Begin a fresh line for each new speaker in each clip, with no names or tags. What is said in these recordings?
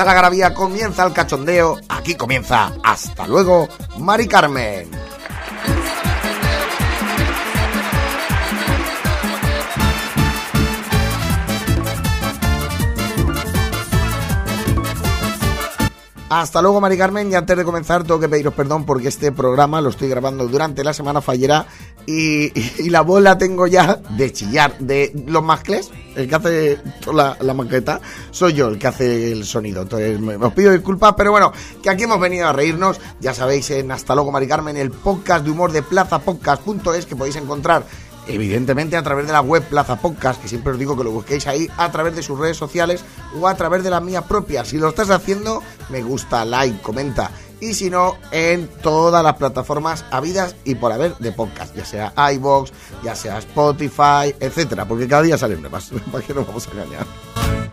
Comienza la garabía, comienza el cachondeo. Aquí comienza. Hasta luego, Mari Carmen. Hasta luego, Mari Carmen. Y antes de comenzar, tengo que pediros perdón porque este programa lo estoy grabando durante la semana fallera y, la voz la tengo ya de chillar. De los mascles, el que hace la, la maqueta, soy yo el que hace el sonido. Entonces, me, os pido disculpas, pero bueno, que aquí hemos venido a reírnos. Ya sabéis, en Hasta luego, Mari Carmen, el podcast de humor de plazapodcast.es que podéis encontrar evidentemente a través de la web Plaza Podcast, que siempre os digo que lo busquéis ahí, a través de sus redes sociales o a través de la mía propia. Si lo estás haciendo, me gusta, like, comenta. Y si no, en todas las plataformas habidas y por haber de podcast, ya sea iBox, ya sea Spotify, etcétera, porque cada día salen nuevas, para que nos vamos a engañar.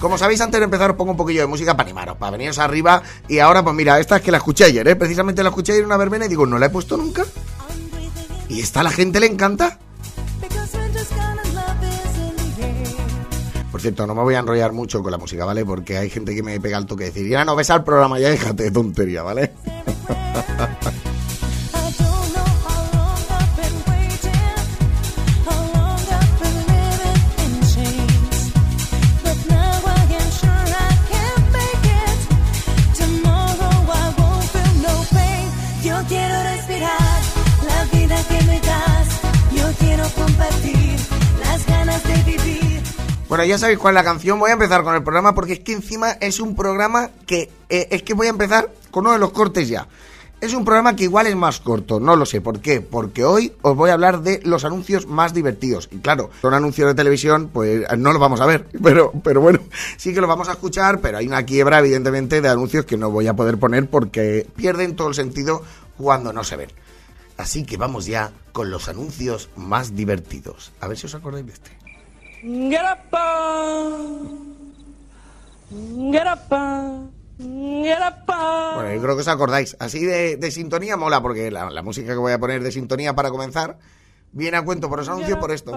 Como sabéis, antes de empezar os pongo un poquillo de música para animaros, para veniros arriba. Y ahora, pues mira, esta es que la escuché ayer, ¿eh? Precisamente la escuché ayer en una verbena y digo, ¿no la he puesto nunca? ¿Y esta a la gente le encanta? Por cierto, no me voy a enrollar mucho con la música, ¿vale? Porque hay gente que me pega el toque de decir, ya no ves al programa, ya déjate de tontería, ¿vale? Bueno, ya sabéis cuál es la canción. Voy a empezar con el programa porque es que encima es un programa que... eh, es que voy a empezar con uno de los cortes ya. Es un programa que igual es más corto, no lo sé por qué, porque hoy os voy a hablar de los anuncios más divertidos. Y claro, son anuncios de televisión, pues no los vamos a ver, pero, pero bueno, sí que los vamos a escuchar, pero hay una quiebra evidentemente de anuncios que no voy a poder poner porque pierden todo el sentido cuando no se ven. Así que vamos ya con los anuncios más divertidos. A ver si os acordáis de este. Bueno, yo creo que os acordáis. Así de, de sintonía mola, porque la, la música que voy a poner de sintonía para comenzar viene a cuento por los anuncios por esto.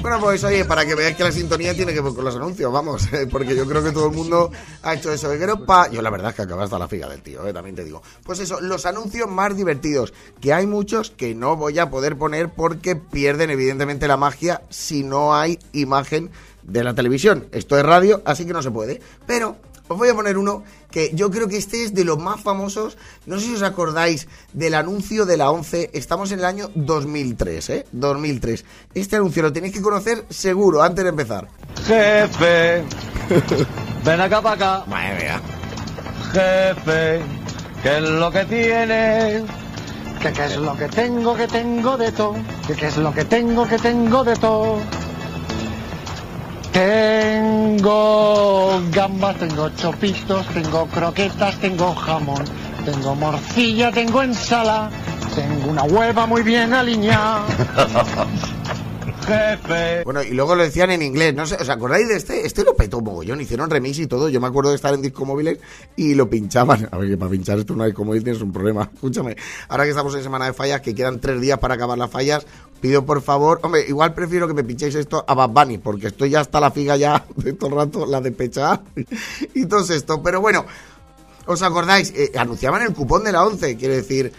Bueno, pues oye, para que veáis que la sintonía tiene que ver con los anuncios, vamos, porque yo creo que todo el mundo ha hecho eso. Pa... Yo la verdad es que acaba hasta la figa del tío, eh, también te digo. Pues eso, los anuncios más divertidos, que hay muchos que no voy a poder poner porque pierden evidentemente la magia si no hay imagen de la televisión. Esto es radio, así que no se puede. Pero os voy a poner uno que yo creo que este es de los más famosos. No sé si os acordáis del anuncio de la 11. Estamos en el año 2003, ¿eh? 2003. Este anuncio lo tenéis que conocer seguro antes de empezar.
Jefe, ven acá para acá.
Madre mía.
Jefe, ¿qué es lo que tienes?
¿Qué, qué es lo que tengo, que tengo de todo? ¿Qué, qué es lo que tengo, que tengo de todo? Tengo gambas, tengo chopitos, tengo croquetas, tengo jamón, tengo morcilla, tengo ensalada, tengo una hueva muy bien alineada.
Jefe,
Bueno, y luego lo decían en inglés. No sé, ¿os acordáis de este? Este lo petó mogollón. Hicieron remix y todo. Yo me acuerdo de estar en disco móviles y lo pinchaban. A ver, que para pinchar esto una disco móvil tienes un problema. Escúchame. Ahora que estamos en semana de fallas, que quedan tres días para acabar las fallas, pido por favor. Hombre, igual prefiero que me pinchéis esto a Bad Bunny, porque estoy ya hasta la figa ya de todo el rato, la de y todo esto. Pero bueno. ¿Os acordáis? Eh, anunciaban el cupón de la 11, quiero decir.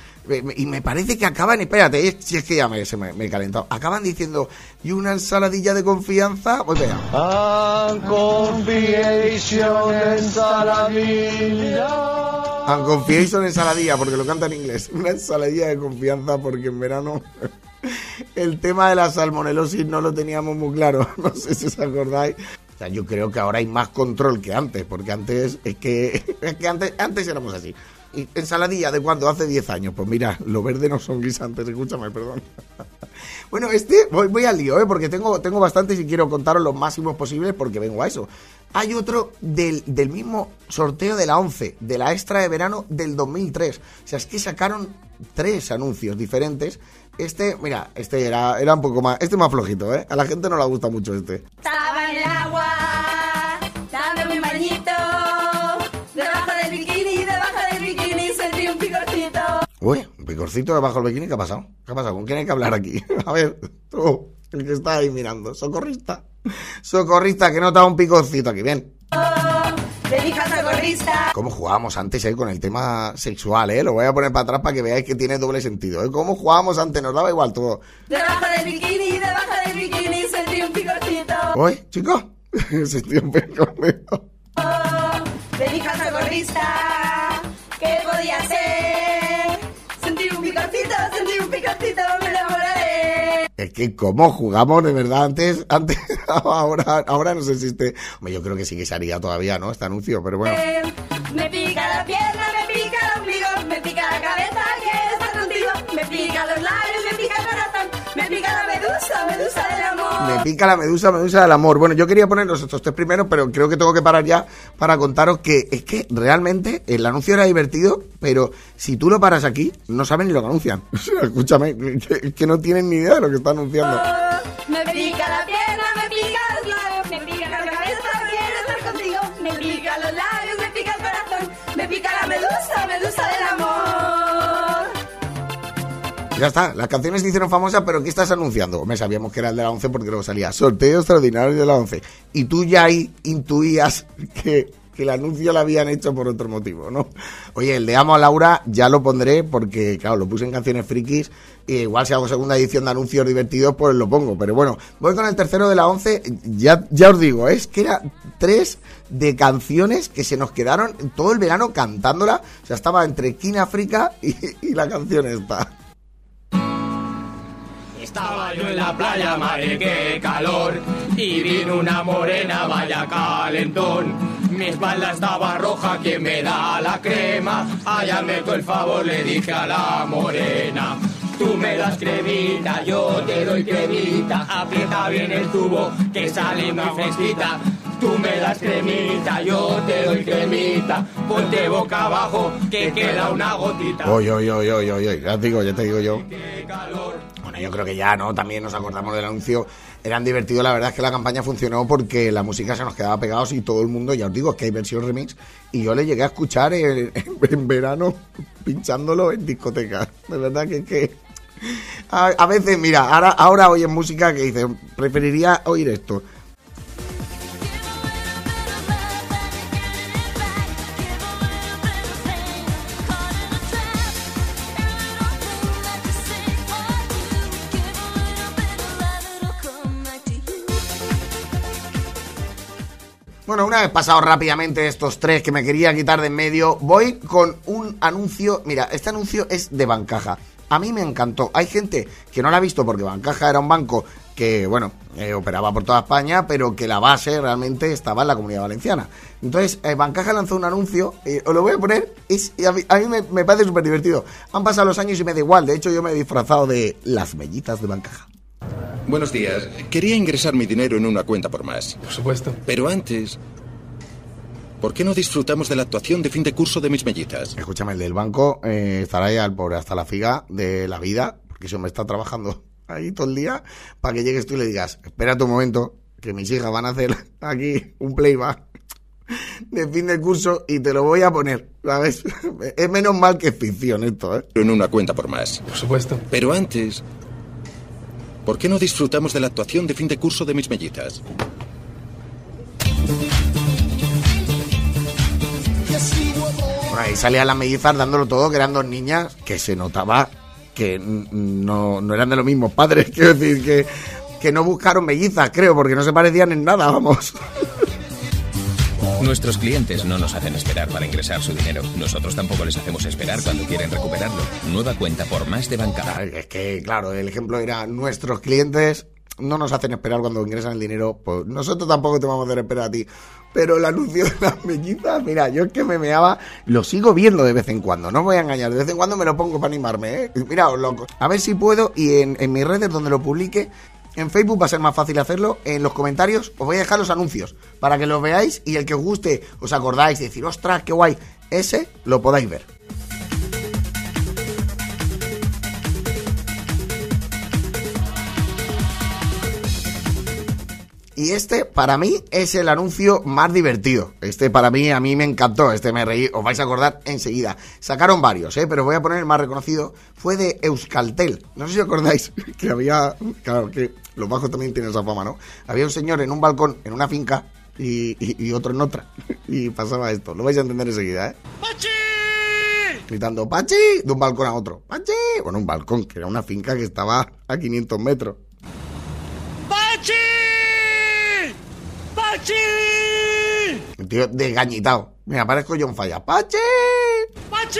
Y me parece que acaban, espérate, si es que ya me, se me, me he calentado. Acaban diciendo, y una ensaladilla de confianza. Pues vea.
and confiation ensaladilla.
And confiation ensaladilla, porque lo canta en inglés. Una ensaladilla de confianza, porque en verano el tema de la salmonelosis no lo teníamos muy claro. No sé si os acordáis. O sea, yo creo que ahora hay más control que antes, porque antes es que, es que antes, antes éramos así. Y ensaladilla de cuando hace 10 años. Pues mira, lo verde no son guisantes, escúchame, perdón. Bueno, este voy, voy al lío, ¿eh? porque tengo, tengo bastantes y quiero contaros los máximos posibles porque vengo a eso. hay otro del, del mismo sorteo de la 11, de la extra de verano del 2003. O sea, es que sacaron tres anuncios diferentes. Este, mira, este era, era un poco más, este más flojito, ¿eh? A la gente no le gusta mucho este.
Estaba en el agua, dándome un bañito. Debajo del bikini, debajo del bikini sentí un picorcito.
Uy, un picorcito debajo del bikini, ¿qué ha pasado? ¿Qué ha pasado? ¿Con quién hay que hablar aquí? A ver, tú, el que está ahí mirando, socorrista. Socorrista, que nota un picorcito aquí, bien.
De mi casa
¿Cómo jugábamos antes eh, con el tema sexual? Eh? Lo voy a poner para atrás para que veáis que tiene doble sentido. ¿eh? ¿Cómo jugábamos antes? Nos daba igual todo.
Debajo del bikini, debajo del bikini sentí un picorcito.
Uy, chicos, sentí un picorcito.
De mi casa gorrista.
Es que cómo jugamos de verdad antes, antes, ahora, ahora no sé si este. Yo creo que sí que se haría todavía, ¿no? Este anuncio, pero bueno.
Me pica la pierna, me pica el ombligo, me pica la cabeza, quiero estar contigo. Me pica los labios, me pica el corazón, me pica la medusa, medusa del amor.
Me pica la medusa, medusa del amor. Bueno, yo quería poneros estos tres primeros, pero creo que tengo que parar ya para contaros que es que realmente el anuncio era divertido, pero si tú lo paras aquí, no saben ni lo que anuncian. Escúchame, que, que no tienen ni idea de lo que está anunciando.
Me pica la pierna, me pica los labios, me pica la cabeza, quiero estar contigo. Me pica los labios, me pica el corazón, me pica la medusa, medusa del amor.
Ya está, las canciones se hicieron famosas, pero ¿qué estás anunciando? Me sabíamos que era el de la 11 porque luego salía sorteo extraordinario de la 11. Y tú ya ahí intuías que, que el anuncio lo habían hecho por otro motivo, ¿no? Oye, el de Amo a Laura ya lo pondré porque, claro, lo puse en canciones frikis. E igual si hago segunda edición de anuncios divertidos, pues lo pongo. Pero bueno, voy con el tercero de la 11. Ya, ya os digo, es que era tres de canciones que se nos quedaron todo el verano cantándola. O sea, estaba entre King África y, y la canción esta.
Estaba yo en la playa, madre, qué calor. Y vino una morena, vaya calentón. Mi espalda estaba roja, ¿quién me da la crema? Allá meto el favor, le dije a la morena. Tú me das cremita, yo te doy cremita. Aprieta bien el tubo, que sale muy fresquita. Tú me das cremita, yo te doy cremita. Ponte boca abajo, que queda una gotita.
Oye, oye, oye, oye, oye, ya te digo, ya te digo yo.
Qué calor.
Yo creo que ya, ¿no? También nos acordamos del anuncio. Eran divertidos, la verdad es que la campaña funcionó porque la música se nos quedaba pegados y todo el mundo, ya os digo, es que hay versión remix. Y yo le llegué a escuchar en, verano pinchándolo en discotecas. De verdad que es que. A, veces, mira, ahora, ahora oyen música que dice, preferiría oír esto. Bueno, una vez pasado rápidamente estos tres que me quería quitar de en medio, voy con un anuncio. Mira, este anuncio es de Bancaja. A mí me encantó. Hay gente que no la ha visto porque Bancaja era un banco que, bueno, eh, operaba por toda España, pero que la base realmente estaba en la comunidad valenciana. Entonces, eh, Bancaja lanzó un anuncio, eh, os lo voy a poner, es, a mí, me parece súper divertido. Han pasado los años y me da igual. De hecho, yo me he disfrazado de las mellitas de Bancaja.
Buenos días. Quería ingresar mi dinero en una cuenta por más.
Por supuesto.
Pero antes, ¿por qué no disfrutamos de la actuación de fin de curso de mis mellizas?
Escúchame, el del banco eh, estará ya al pobre hasta la figa de la vida, porque eso me está trabajando ahí todo el día, para que llegues tú y le digas, espérate un momento, que mis hijas van a hacer aquí un playback de fin de curso y te lo voy a poner, ¿sabes? Es menos mal que es ficción esto, ¿eh?
En una cuenta por más.
Por supuesto.
Pero antes, ¿por qué no disfrutamos de la actuación de fin de curso de mis mellizas?
Por ahí salían las mellizas dándolo todo, que eran dos niñas que se notaba que no, no eran de los mismos padres, quiero decir que, que no buscaron mellizas, creo, porque no se parecían en nada, vamos.
Nuestros clientes no nos hacen esperar para ingresar su dinero. Nosotros tampoco les hacemos esperar cuando quieren recuperarlo. Nueva cuenta por más de Bancaja.
Es que, claro, el ejemplo era nuestros clientes no nos hacen esperar cuando ingresan el dinero, pues nosotros tampoco te vamos a hacer esperar a ti. Pero el anuncio de las mellizas, mira, yo es que me meaba, lo sigo viendo de vez en cuando, no voy a engañar, de vez en cuando me lo pongo para animarme, ¿eh? Mira, os lo- a ver si puedo y en, en mis redes donde lo publique, En Facebook va a ser más fácil hacerlo. En los comentarios os voy a dejar los anuncios para que los veáis y el que os guste, os acordáis de decir, ostras, qué guay, ese lo podáis ver. Y este, para mí, es el anuncio más divertido. Este, para mí, a mí me encantó. Este me reí, os vais a acordar enseguida. Sacaron varios, ¿eh? pero voy a poner el más reconocido. Fue de Euskaltel. No sé si os acordáis que había. Claro, que los bajos también tienen esa fama, ¿no? Había un señor en un balcón, en una finca, y, y- y otro en otra. Y pasaba esto. Lo vais a entender enseguida, ¿eh? Gritando, ¡Pachi! De un balcón a otro. ¡Pachi! Bueno, un balcón, que era una finca que estaba a 500 metros.
¡Pachi! ¡Pachi!
El tío desgañitado. Mira, parezco John Falla. ¡Pachi!
¡Pachi! ¡Pachi!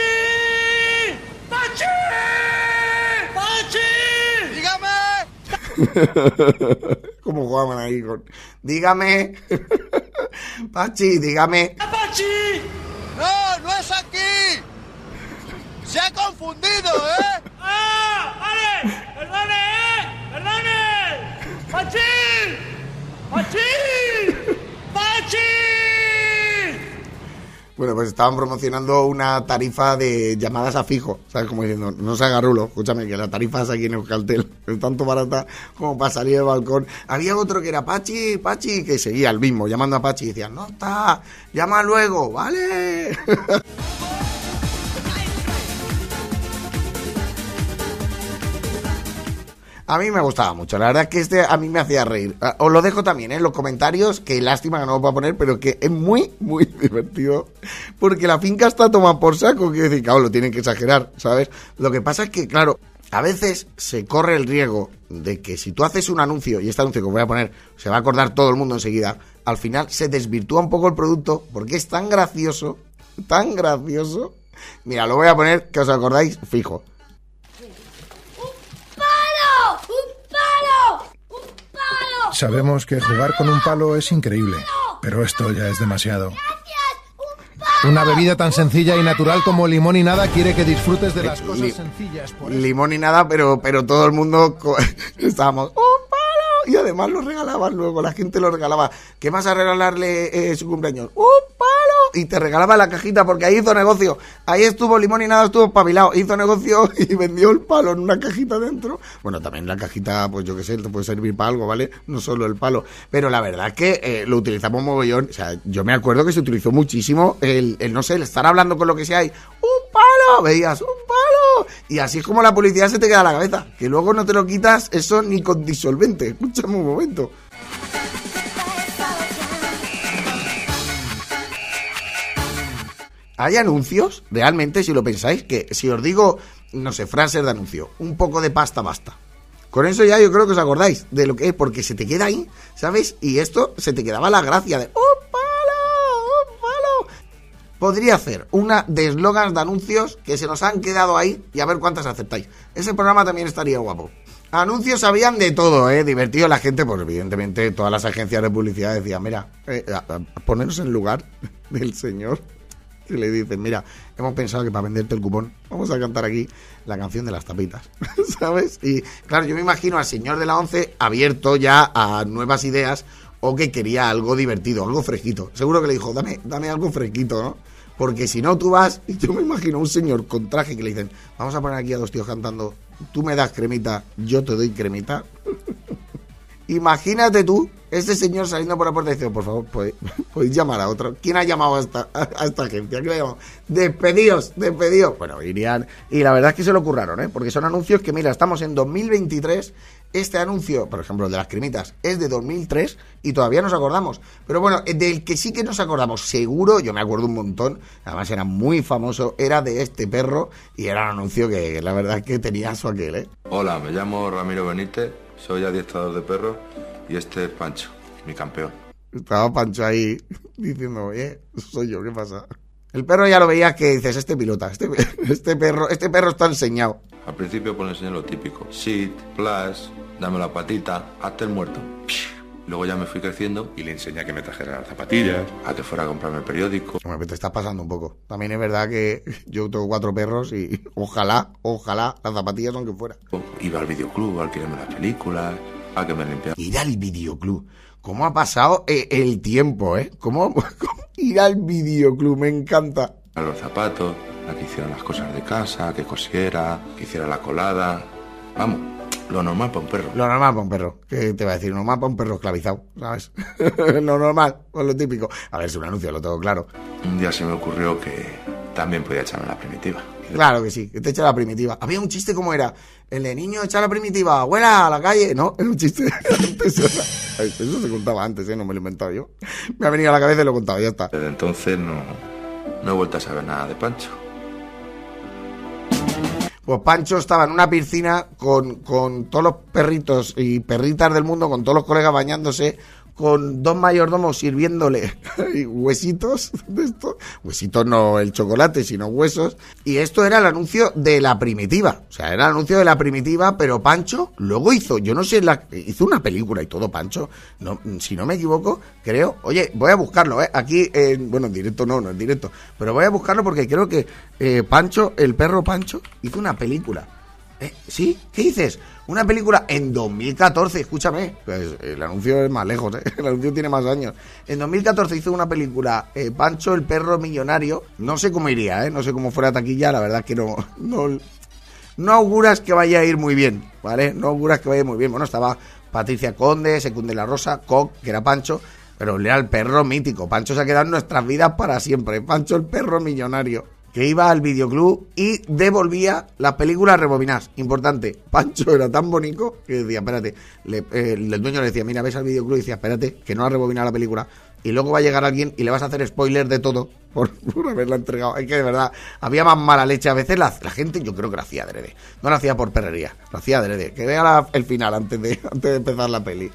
¿Cómo jugaban ahí con... Dígame. Pachi, dígame.
¡Pachi!
¡No, no es aquí! ¡Se ha confundido, eh!
¡Ah! ¡Vale! ¡Perdone, eh! ¡Perdone! ¡Pachi! ¡Pachi! ¡Pachi!
Bueno, pues estaban promocionando una tarifa de llamadas a fijo. ¿Sabes? Como diciendo, no se haga rulo. Escúchame, que la tarifa es aquí en Euskaltel. Es tanto barata como para salir del balcón. Había otro que era Pachi, Pachi, que seguía el mismo, llamando a Pachi y decía, no está, llama luego, ¿vale? A mí me gustaba mucho, la verdad es que este a mí me hacía reír. Ah, Os lo dejo también ¿eh? en los comentarios, que lástima que no lo puedo poner, pero que es muy, muy divertido. Porque la finca está tomada por saco, quiero decir, claro, lo tienen que exagerar, ¿sabes? Lo que pasa es que, claro, a veces se corre el riesgo de que si tú haces un anuncio, y este anuncio que voy a poner se va a acordar todo el mundo enseguida, al final se desvirtúa un poco el producto porque es tan gracioso, tan gracioso. Mira, lo voy a poner, que os acordáis, fijo.
Sabemos que jugar con un palo es increíble, pero esto ya es demasiado. Una bebida tan sencilla y natural como limón y nada quiere que disfrutes de las cosas
Li-
sencillas. Por
limón y nada, pero, pero todo el mundo estábamos, ¡un palo! Y además lo regalaban luego, la gente lo regalaba. ¿Qué vas a regalarle eh, su cumpleaños? ¡Un! Y te regalaba la cajita porque ahí hizo negocio. Ahí estuvo limón y nada, estuvo pabilado. Hizo negocio y vendió el palo en una cajita dentro. Bueno, también la cajita, pues yo qué sé, te puede servir para algo, ¿vale? No solo el palo. Pero la verdad es que eh, lo utilizamos mogollón. O sea, yo me acuerdo que se utilizó muchísimo el, el, no sé, el estar hablando con lo que sea y ¡un palo! Veías, ¡un palo! Y así es como la publicidad se te queda a la cabeza. Que luego no te lo quitas eso ni con disolvente. Escúchame un momento. Hay anuncios, realmente, si lo pensáis, que si os digo, no sé, frases de anuncio, un poco de pasta basta. Con eso ya yo creo que os acordáis de lo que es, porque se te queda ahí, ¿sabes? Y esto se te quedaba la gracia de ¡un palo! ¡un palo! Podría hacer una de eslogans de anuncios que se nos han quedado ahí y a ver cuántas aceptáis. Ese programa también estaría guapo. Anuncios habían de todo, ¿eh? Divertido la gente, pues evidentemente todas las agencias de publicidad decían, mira, eh, en lugar del señor que le dicen, mira, hemos pensado que para venderte el cupón vamos a cantar aquí la canción de las tapitas, ¿sabes? Y claro, yo me imagino al señor de la once abierto ya a nuevas ideas o que quería algo divertido, algo fresquito. Seguro que le dijo, dame, dame algo fresquito, ¿no? Porque si no, tú vas, y yo me imagino a un señor con traje que le dicen, vamos a poner aquí a dos tíos cantando, tú me das cremita, yo te doy cremita. Imagínate tú, este señor saliendo por la puerta diciendo, por favor, podéis, llamar a otro. ¿Quién ha llamado a esta, a, esta agencia? ¿Quién ha llamado? Despedidos, despedidos. Bueno, irían. Y la verdad es que se lo curraron, ¿eh? Porque son anuncios que, mira, estamos en 2023. Este anuncio, por ejemplo, el de las cremitas, es de 2003 y todavía nos acordamos. Pero bueno, del que sí que nos acordamos, seguro, yo me acuerdo un montón, además era muy famoso, era de este perro y era un anuncio que la verdad es que tenía su aquel, ¿eh?
Hola, me llamo Ramiro Benítez, soy adiestrador de perros y este es Pancho, mi campeón.
Estaba Pancho ahí diciendo, oye, soy yo, ¿qué pasa? El perro ya lo veías que dices, este pilota, este, este perro, este perro está enseñado.
Al principio le enseñé lo típico, sit, plus, dame la patita, hazte el muerto. Luego ya me fui creciendo y le enseñé a que me trajera las zapatillas, a que fuera a comprarme el periódico.
Hombre, pues te está pasando un poco. También es verdad que yo tengo cuatro perros y ojalá, ojalá las zapatillas aunque fuera.
Iba al videoclub alquilarme las películas a que me limpiara.
Ir al videoclub. ¿Cómo ha pasado eh, el tiempo, eh? ¿Cómo, cómo ir al videoclub? Me encanta.
A los zapatos, a que hiciera las cosas de casa, que cosiera, que hiciera la colada. Vamos, lo normal para un perro.
Lo normal para un perro. ¿Qué te va a decir? Lo normal para un perro esclavizado, ¿sabes? lo normal, pues lo típico. A ver, es un anuncio, lo tengo claro.
Un día se me ocurrió que también podía echarme la primitiva.
Claro que sí, que te echa la primitiva. Había un chiste como era, el de niño echa la primitiva, abuela, a la calle. No, era un chiste. Eso se contaba antes, ¿eh? No me lo he inventado yo. Me ha venido a la cabeza y lo he contado, ya está.
Desde entonces no, no he vuelto a saber nada de Pancho.
Pues Pancho estaba en una piscina con, con todos los perritos y perritas del mundo, con todos los colegas bañándose, con dos mayordomos sirviéndole huesitos de esto. Huesitos no el chocolate, sino huesos. Y esto era el anuncio de la primitiva. O sea, era el anuncio de la primitiva, pero Pancho luego hizo, yo no sé, la, hizo una película y todo, Pancho. No, si no me equivoco, creo. Oye, voy a buscarlo, ¿eh? Aquí, en, bueno, en directo no, no en directo. Pero voy a buscarlo porque creo que eh, Pancho, el perro Pancho, hizo una película. ¿Eh? ¿Sí? ¿Qué dices? Una película en 2014, escúchame, pues el anuncio es más lejos, ¿eh? el anuncio tiene más años. En 2014 hizo una película, eh, Pancho el perro millonario, no sé cómo iría, ¿eh? no sé cómo fuera taquilla, la verdad que no, no, auguras que vaya a ir muy bien, ¿vale? No auguras que vaya muy bien. Bueno, estaba Patricia Conde, Secunde la Rosa, Coq, que era Pancho, pero era el perro mítico. Pancho se ha quedado en nuestras vidas para siempre. Pancho el perro millonario. Que iba al videoclub y devolvía las películas rebobinadas. Importante, Pancho era tan bonito que decía, espérate, le- eh, el dueño le decía, mira, ves al videoclub y decía, espérate, que no ha rebobinado la película. Y luego va a llegar alguien y le vas a hacer spoiler de todo por, haberla entregado. Es que de verdad, había más mala leche. A veces la, la gente, yo creo que lo hacía adrede. No lo hacía por perrería, lo hacía adrede. Que vea la- el final antes de, antes de empezar la peli.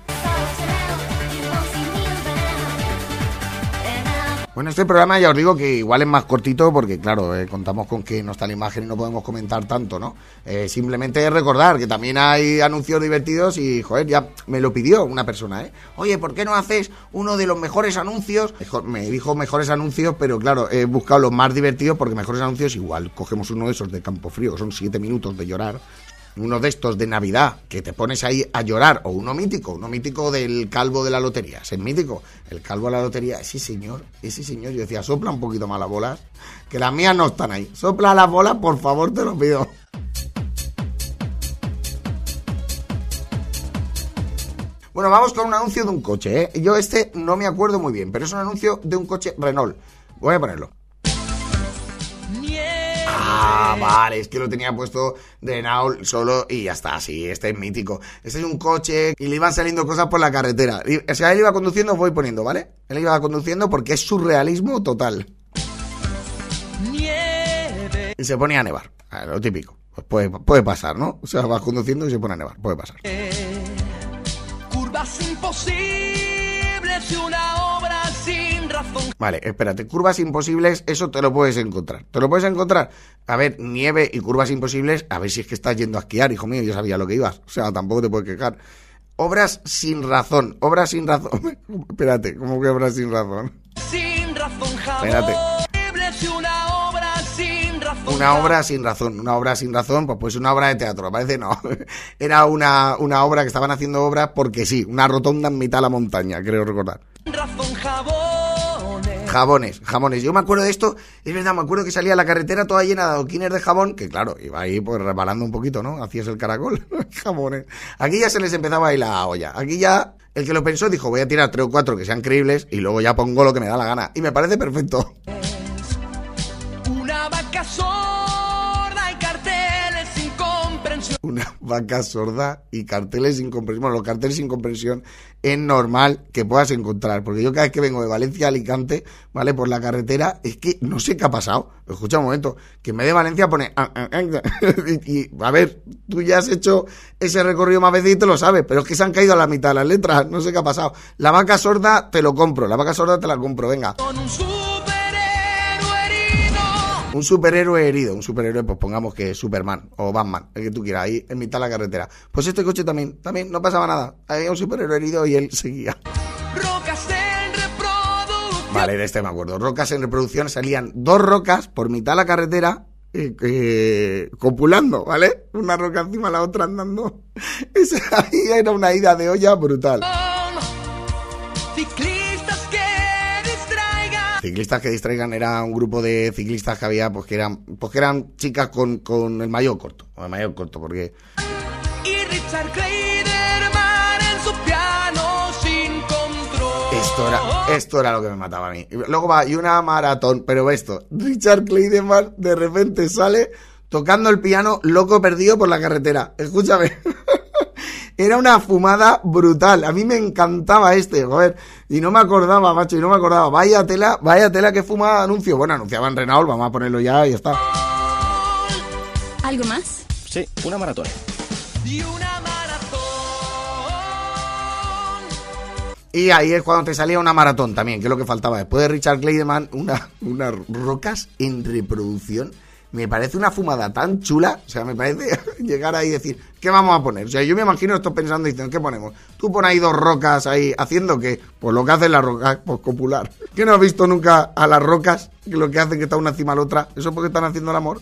Bueno, este programa ya os digo que igual es más cortito porque, claro, eh, contamos con que no está la imagen y no podemos comentar tanto, ¿no? Eh, simplemente recordar que también hay anuncios divertidos y, joder, ya me lo pidió una persona, ¿eh? Oye, ¿por qué no haces uno de los mejores anuncios? Me dijo mejores anuncios, pero claro, he buscado los más divertidos porque mejores anuncios igual. Cogemos uno de esos de Campo Frío, son siete minutos de llorar uno de estos de Navidad que te pones ahí a llorar, o uno mítico, uno mítico del calvo de la lotería, es mítico, el calvo de la lotería, ese señor, ese señor, yo decía, sopla un poquito más las bolas, que las mías no están ahí, sopla las bolas, por favor, te lo pido. Bueno, vamos con un anuncio de un coche, ¿eh? Yo este no me acuerdo muy bien, pero es un anuncio de un coche Renault. Voy a ponerlo. Ah, vale, es que lo tenía puesto de Renault solo y ya está, sí, este es mítico. Este es un coche y le iban saliendo cosas por la carretera. O sea, él iba conduciendo, os voy poniendo, ¿vale? Él iba conduciendo porque es surrealismo total. Y se ponía a nevar, a ver, lo típico. Pues puede, puede pasar, ¿no? O sea, vas conduciendo y se pone a nevar, puede pasar.
Curvas imposibles una.
Vale, espérate, curvas imposibles, eso te lo puedes encontrar. ¿Te lo puedes encontrar? A ver, nieve y curvas imposibles, a ver si es que estás yendo a esquiar, hijo mío, yo sabía lo que ibas. O sea, tampoco te puedes quejar. Obras sin razón, obras sin razón. espérate, ¿cómo que obras sin razón?
Sin razón
Espérate.
jamones y una obra sin razón.
Una obra sin razón, una obra sin razón, pues pues una obra de teatro, parece no. Era una, una obra que estaban haciendo obras porque sí, una rotonda en mitad de la montaña, creo recordar.
Sin razón jabones.
Jabones. Yo me acuerdo de esto, es verdad, me acuerdo que salía la carretera toda llena de adoquines de jabón, que claro, iba ahí pues reparando un poquito, ¿no? Hacías el caracol, jamones. Aquí ya se les empezaba a ir la olla. Aquí ya el que lo pensó dijo, voy a tirar tres o cuatro que sean creíbles y luego ya pongo lo que me da la gana. Y me parece perfecto.
Una vaca sorda y carteles sin comprensión.
Bueno, los carteles sin comprensión es normal que puedas encontrar. Porque yo cada vez que vengo de Valencia a Alicante, ¿vale? Por la carretera, es que no sé qué ha pasado. Escucha un momento, que en vez de Valencia pone... ah, ah, ah, y, a ver, tú ya has hecho ese recorrido más veces y te lo sabes, pero es que se han caído a la mitad las letras. No sé qué ha pasado. La vaca sorda te lo compro. La vaca sorda te la compro, venga.
Con un.
Un superhéroe herido, un superhéroe, pues pongamos que Superman o Batman, el que tú quieras, ahí en mitad de la carretera. Pues este coche también, también no pasaba nada. Había un superhéroe herido y él seguía.
Rocas en reproducción.
Vale, de este me acuerdo. Rocas en reproducción, salían dos rocas por mitad de la carretera eh, eh, copulando, ¿vale? Una roca encima de la otra andando. Esa ahí era una ida de olla brutal.
Ciclistas que distraigan
era un grupo de ciclistas que había, pues que eran, pues que eran chicas con, con el mayor corto, con el mayor corto, porque
Y Richard Kleiderman en su piano sin control.
esto era, esto era lo que me mataba a mí. Luego va, y una maratón, pero esto, Richard Clayderman de repente sale tocando el piano, loco perdido por la carretera. Escúchame. Era una fumada brutal. A mí me encantaba este, joder. Y no me acordaba, macho, y no me acordaba. Vaya tela, vaya tela que fumaba anuncio. Bueno, anunciaban Renault, vamos a ponerlo ya y ya está.
¿Algo más?
Sí, una maratón.
Y una maratón.
Y ahí es cuando te salía una maratón también, que es lo que faltaba. Después de Richard Clayderman, una, unas rocas en reproducción. Me parece una fumada tan chula. O sea, me parece llegar ahí y decir, ¿qué vamos a poner? O sea, yo me imagino esto pensando diciendo, ¿qué ponemos? Tú pones ahí dos rocas ahí, ¿haciendo qué? Pues lo que hacen las rocas, pues copular. ¿Qué no has visto nunca a las rocas? Que lo que hacen que está una encima de la otra. ¿Eso es porque están haciendo el amor?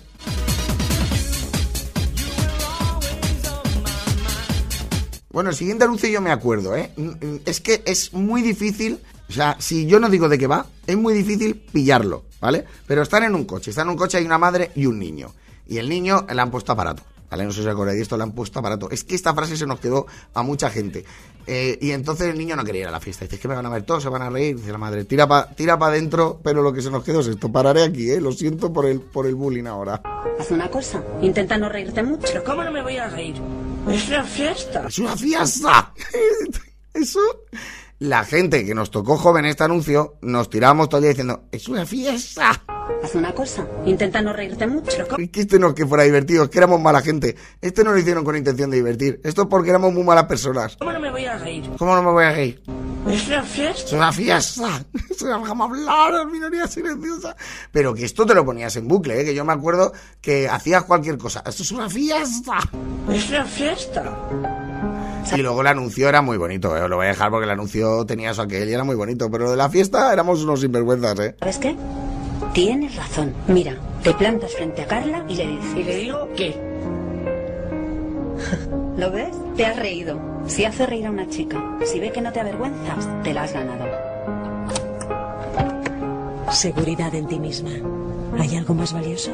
Bueno, el siguiente anuncio yo me acuerdo, ¿eh? Mm, mm, Es que es muy difícil, o sea, si yo no digo de qué va, es muy difícil pillarlo, ¿vale? Pero están en un coche, están en un coche, hay una madre y un niño. Y el niño le han puesto aparato, ¿vale? No sé si os acordáis de esto, le han puesto aparato. Es que esta frase se nos quedó a mucha gente. Eh, y entonces el niño no quería ir a la fiesta. Dice, es que me van a ver todos, se van a reír. Dice la madre, tira para tira pa adentro, pero lo que se nos quedó es esto. Pararé aquí, ¿eh? Lo siento por el, por el bullying ahora.
Haz una cosa, intenta no reírte mucho.
Pero ¿cómo no me voy a reír? Es una fiesta.
¡Es una fiesta! Eso. La gente que nos tocó joven este anuncio, nos tirábamos todo el día diciendo, ¡es una fiesta!
Haz una cosa, intenta no reírte mucho.
Es que este no es que fuera divertido, es que éramos mala gente. Este no lo hicieron con intención de divertir. Esto es porque éramos muy malas personas.
¿Cómo no me voy a reír?
¿Cómo no me voy a reír?
Es una
Es
fiesta.
una fiesta. Es una vamos a hablar, minoría silenciosa. Pero que esto te lo ponías en bucle, ¿eh? que yo me acuerdo que hacías cualquier cosa. Esto es una fiesta.
Es una fiesta.
Y luego el anuncio era muy bonito, ¿eh? Os lo voy a dejar porque el anuncio tenía eso aquel y era muy bonito. Pero de la fiesta éramos unos sinvergüenzas, ¿eh?
¿Sabes qué? Tienes razón. Mira, te plantas frente a Carla y le dices...
Y le digo que
¿Lo ves? Te has reído. Si hace reír a una chica, si ve que no te avergüenzas, te la has ganado.
Seguridad en ti misma. ¿Hay algo más valioso?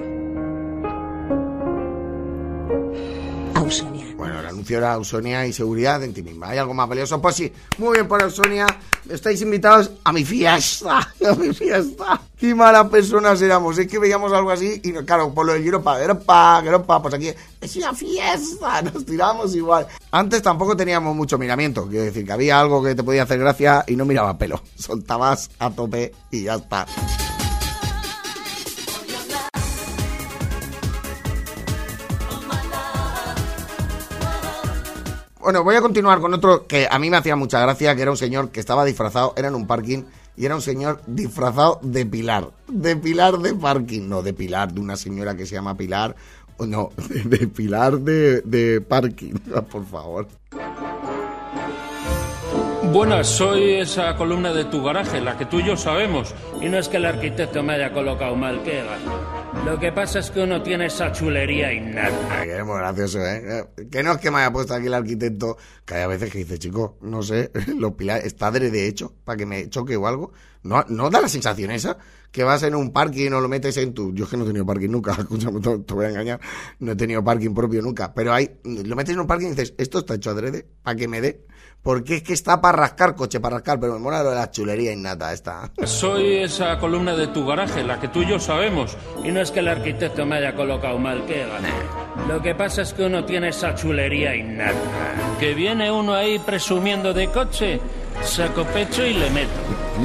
Bueno, el anuncio era Ausonia y seguridad en ti misma. ¿Hay algo más valioso? Pues sí, muy bien por Ausonia. Estáis invitados a mi fiesta. A mi fiesta. Qué malas personas éramos. Es que veíamos algo así y claro, por lo del Europa, Europa, Europa, pues aquí es una fiesta. Nos tiramos igual. Antes tampoco teníamos mucho miramiento. Quiero decir que había algo que te podía hacer gracia y no miraba pelo. Soltabas a tope y ya está. Bueno, voy a continuar con otro que a mí me hacía mucha gracia, que era un señor que estaba disfrazado, era en un parking, y era un señor disfrazado de Pilar. De Pilar de parking, no de Pilar, de una señora que se llama Pilar, no, de, de Pilar de, de parking, por favor.
Buenas, soy esa columna de tu garaje, la que tú y yo sabemos. Y no es que el arquitecto me haya colocado mal, que. Lo que pasa es que uno tiene esa chulería innata.
Ay, que es muy gracioso, ¿eh? Que no es que me haya puesto aquí el arquitecto, que hay veces que dice, chico, no sé, los pilares, está de hecho, para que me choque o algo. No, no da la sensación esa, que vas en un parking o lo metes en tu... Yo es que no he tenido parking nunca, escúchame, te, te voy a engañar, no he tenido parking propio nunca, pero hay, lo metes en un parking y dices, esto está hecho adrede, para que me dé, porque es que está para rascar coche, para rascar, pero me mola lo de la chulería innata esta.
Soy esa columna de tu garaje, la que tú y yo sabemos. Y no es que el arquitecto me haya colocado mal, que va. Lo que pasa es que uno tiene esa chulería innata. Que viene uno ahí presumiendo de coche, saco pecho y le meto.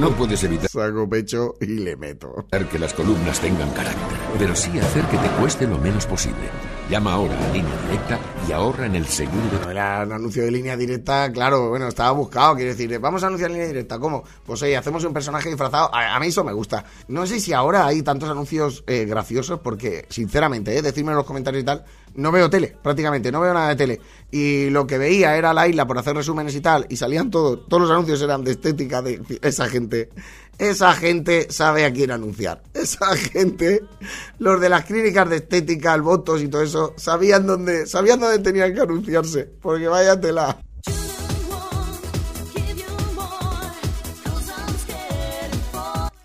No puedes evitar
Saco pecho y le meto.
que las columnas tengan carácter, pero sí hacer que te cueste lo menos posible. Llama ahora a línea directa y ahorra en el seguro de
era un anuncio de línea directa, claro, bueno, estaba buscado, quiero decir, vamos a anunciar línea directa, ¿cómo? Pues oye, hacemos un personaje disfrazado, a, a mí eso me gusta. No sé si ahora hay tantos anuncios eh, graciosos, porque, sinceramente, eh, decirme en los comentarios y tal, no veo tele, prácticamente, no veo nada de tele. Y lo que veía era la isla por hacer resúmenes y tal, y salían todos, todos los anuncios eran de estética de esa gente. Esa gente sabe a quién anunciar. Esa gente, los de las clínicas de estética, el votos y todo eso, sabían dónde, sabían dónde tenían que anunciarse. Porque vaya tela.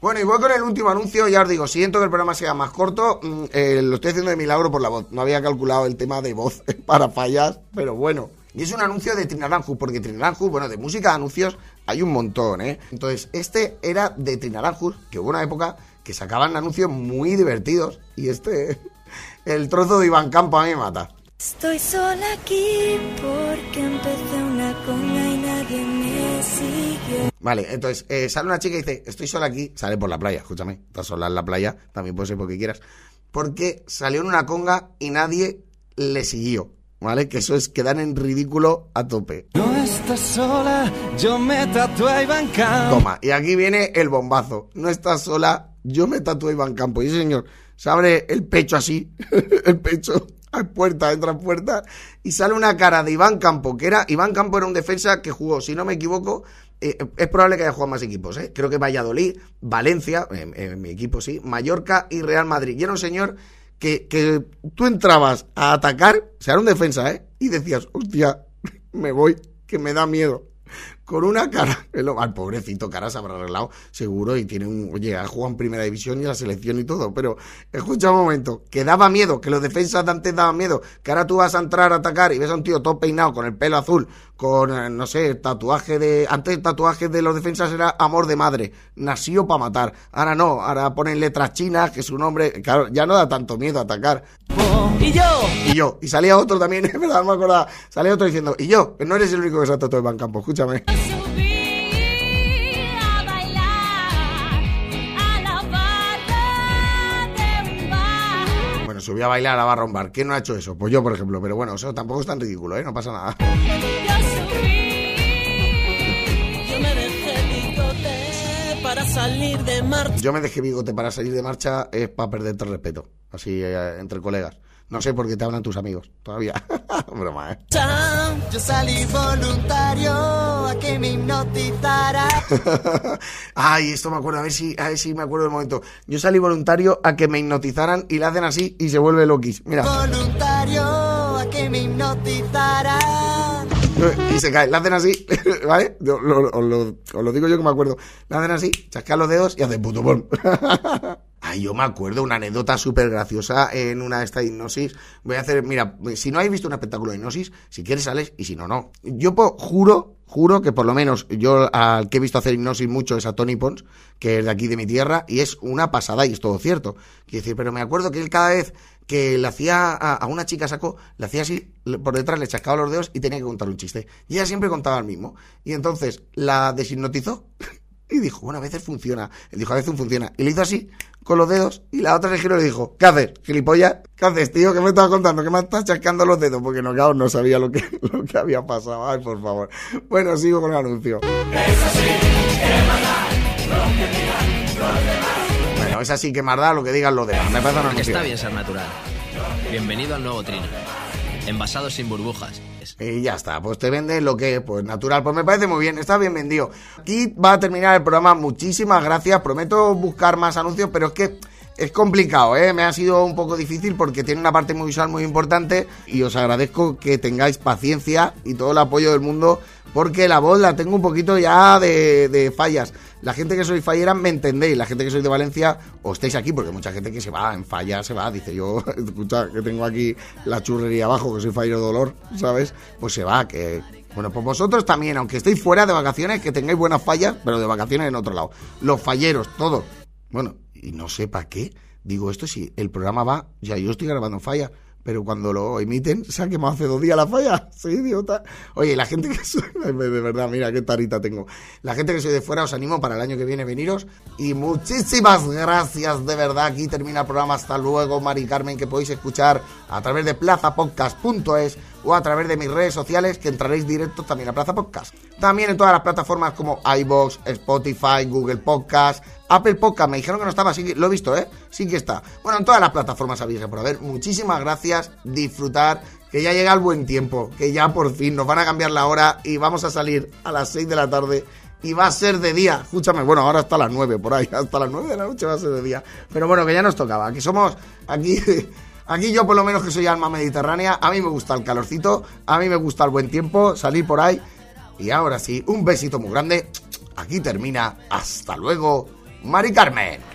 Bueno, y voy con el último anuncio. Ya os digo, siento que el programa sea más corto. mm, eh, lo estoy haciendo de milagro por la voz. No había calculado el tema de voz para fallas, pero bueno. Y es un anuncio de Trinaranju, porque Trinaranju, bueno, de música de anuncios hay un montón, ¿eh? Entonces, este era de Trinaranju, que hubo una época que sacaban anuncios muy divertidos. Y este, el trozo de Iván Campo a mí me mata.
Estoy sola aquí porque empecé una conga y nadie me siguió.
Vale, entonces eh, sale una chica y dice, estoy sola aquí, sale por la playa, escúchame, estás sola en la playa, también puede ser porque quieras, porque salió en una conga y nadie le siguió, ¿vale? Que eso es quedar en ridículo a tope.
No estás sola, yo me tatué a Iván Campo.
Toma, y aquí viene el bombazo, no estás sola, yo me tatué a Iván Campo, y ese señor se abre el pecho así, el pecho, hay puerta, entra puerta, y sale una cara de Iván Campo, que era, Iván Campo era un defensa que jugó, si no me equivoco, eh, es probable que haya jugado más equipos, ¿eh? Creo que Valladolid, Valencia, en, en mi equipo sí, Mallorca y Real Madrid. Y era un señor que, que tú entrabas a atacar, o sea, era un defensa, ¿eh? Y decías, hostia, me voy, que me da miedo. Con una cara, al pobrecito cara se habrá arreglado, seguro, y tiene un, oye, ha jugado en primera división y la selección y todo, pero escucha un momento, que daba miedo, que los defensas de antes daban miedo, que ahora tú vas a entrar a atacar y ves a un tío todo peinado con el pelo azul, con, eh, no sé, tatuaje de, antes el tatuaje de los defensas era amor de madre, nació para matar, ahora no, ahora ponen letras chinas, que su nombre, claro, ya no da tanto miedo atacar.
Y yo,
Y yo, y salía otro también, es verdad, no me acordaba, salía otro diciendo, y yo, que no eres el único que se ha tatuado en Campo, escúchame. Subí a bailar a la barra a un bar. ¿Quién no ha hecho eso? Pues yo, por ejemplo. Pero bueno, eso tampoco es tan ridículo, ¿eh? No pasa nada.
yo me dejé bigote para salir de marcha.
Yo me dejé bigote para salir de marcha es para perderte el respeto. Así, eh, entre colegas. No sé por qué te hablan tus amigos. Todavía. Broma, ¿eh?
Yo salí voluntario a que me hipnotizara.
Ay, esto me acuerdo. A ver si, a ver si me acuerdo del momento. Yo salí voluntario a que me hipnotizaran y le hacen así y se vuelve loquis. Mira.
Voluntario a que me hipnotizara.
Y se cae, le hacen así, ¿vale? Lo- os, lo, os lo digo yo que me acuerdo. Le hacen así, chascan los dedos y hacen puto. Ay, yo me acuerdo una anécdota súper graciosa en una de estas hipnosis. Voy a hacer, mira, si no habéis visto un espectáculo de hipnosis, si quieres sales y si no, no. Yo juro, juro que por lo menos yo al que he visto hacer hipnosis mucho es a Tony Pons, que es de aquí de mi tierra, y es una pasada y es todo cierto. Quiero decir, pero me acuerdo que él cada vez que le hacía a, a una chica sacó, le hacía así, por detrás le chascaba los dedos y tenía que contar un chiste. Y ella siempre contaba el mismo. Y entonces la deshipnotizó y dijo, bueno, a veces funciona. Él dijo, a veces funciona. Y le hizo así, con los dedos, y la otra se giró y le dijo, ¿qué haces, gilipollas? ¿Qué haces, tío? ¿Qué me estás contando? ¿Qué me estás chascando los dedos? Porque no, claro, no sabía lo que, lo que había pasado. Ay, por favor. Bueno, sigo con el anuncio. Bueno, es así que más da lo que digan los demás. Me una
Está bien ser natural. Bienvenido al nuevo Trino. Envasado sin burbujas.
Y ya está, pues te vende lo que es, pues natural. Pues me parece muy bien, está bien vendido. Aquí va a terminar el programa, muchísimas gracias. Prometo buscar más anuncios, pero es que es complicado, ¿eh? Me ha sido un poco difícil porque tiene una parte muy visual muy importante y os agradezco que tengáis paciencia y todo el apoyo del mundo porque la voz la tengo un poquito ya de, fallas. La gente que soy fallera me entendéis, la gente que soy de Valencia o estáis aquí, porque mucha gente que se va en falla, se va, dice yo, escucha, que tengo aquí la churrería abajo, que soy fallero dolor, ¿sabes? Pues se va, que... Bueno, pues vosotros también, aunque estéis fuera de vacaciones, que tengáis buenas fallas, pero de vacaciones en otro lado. Los falleros, todos. Bueno, y no sé para qué. Digo, esto si el programa va, ya yo estoy grabando falla, pero cuando lo emiten, se ha quemado hace dos días la falla. Soy idiota. Oye, la gente que soy, de verdad, mira qué tarita tengo. La gente que soy de fuera, os animo para el año que viene veniros. Y muchísimas gracias, de verdad. Aquí termina el programa. Hasta luego, Mari Carmen, que podéis escuchar a través de plazapodcast.es o a través de mis redes sociales, que entraréis directo también a Plaza Podcast. También en todas las plataformas como iBox, Spotify, Google Podcast, Apple Podcast. Me dijeron que no estaba, sí que- lo he visto, ¿eh? Sí que está. Bueno, en todas las plataformas habéis por haber. Muchísimas gracias, disfrutar, que ya llega el buen tiempo, que ya por fin nos van a cambiar la hora y vamos a salir a las 6 de la tarde y va a ser de día. Escúchame, bueno, ahora hasta las 9 por ahí, hasta las 9 de la noche va a ser de día. Pero bueno, que ya nos tocaba. Aquí somos, aquí, aquí yo por lo menos que soy alma mediterránea, a mí me gusta el calorcito, a mí me gusta el buen tiempo, salir por ahí. Y ahora sí, un besito muy grande. Aquí termina. Hasta luego, Mari Carmen.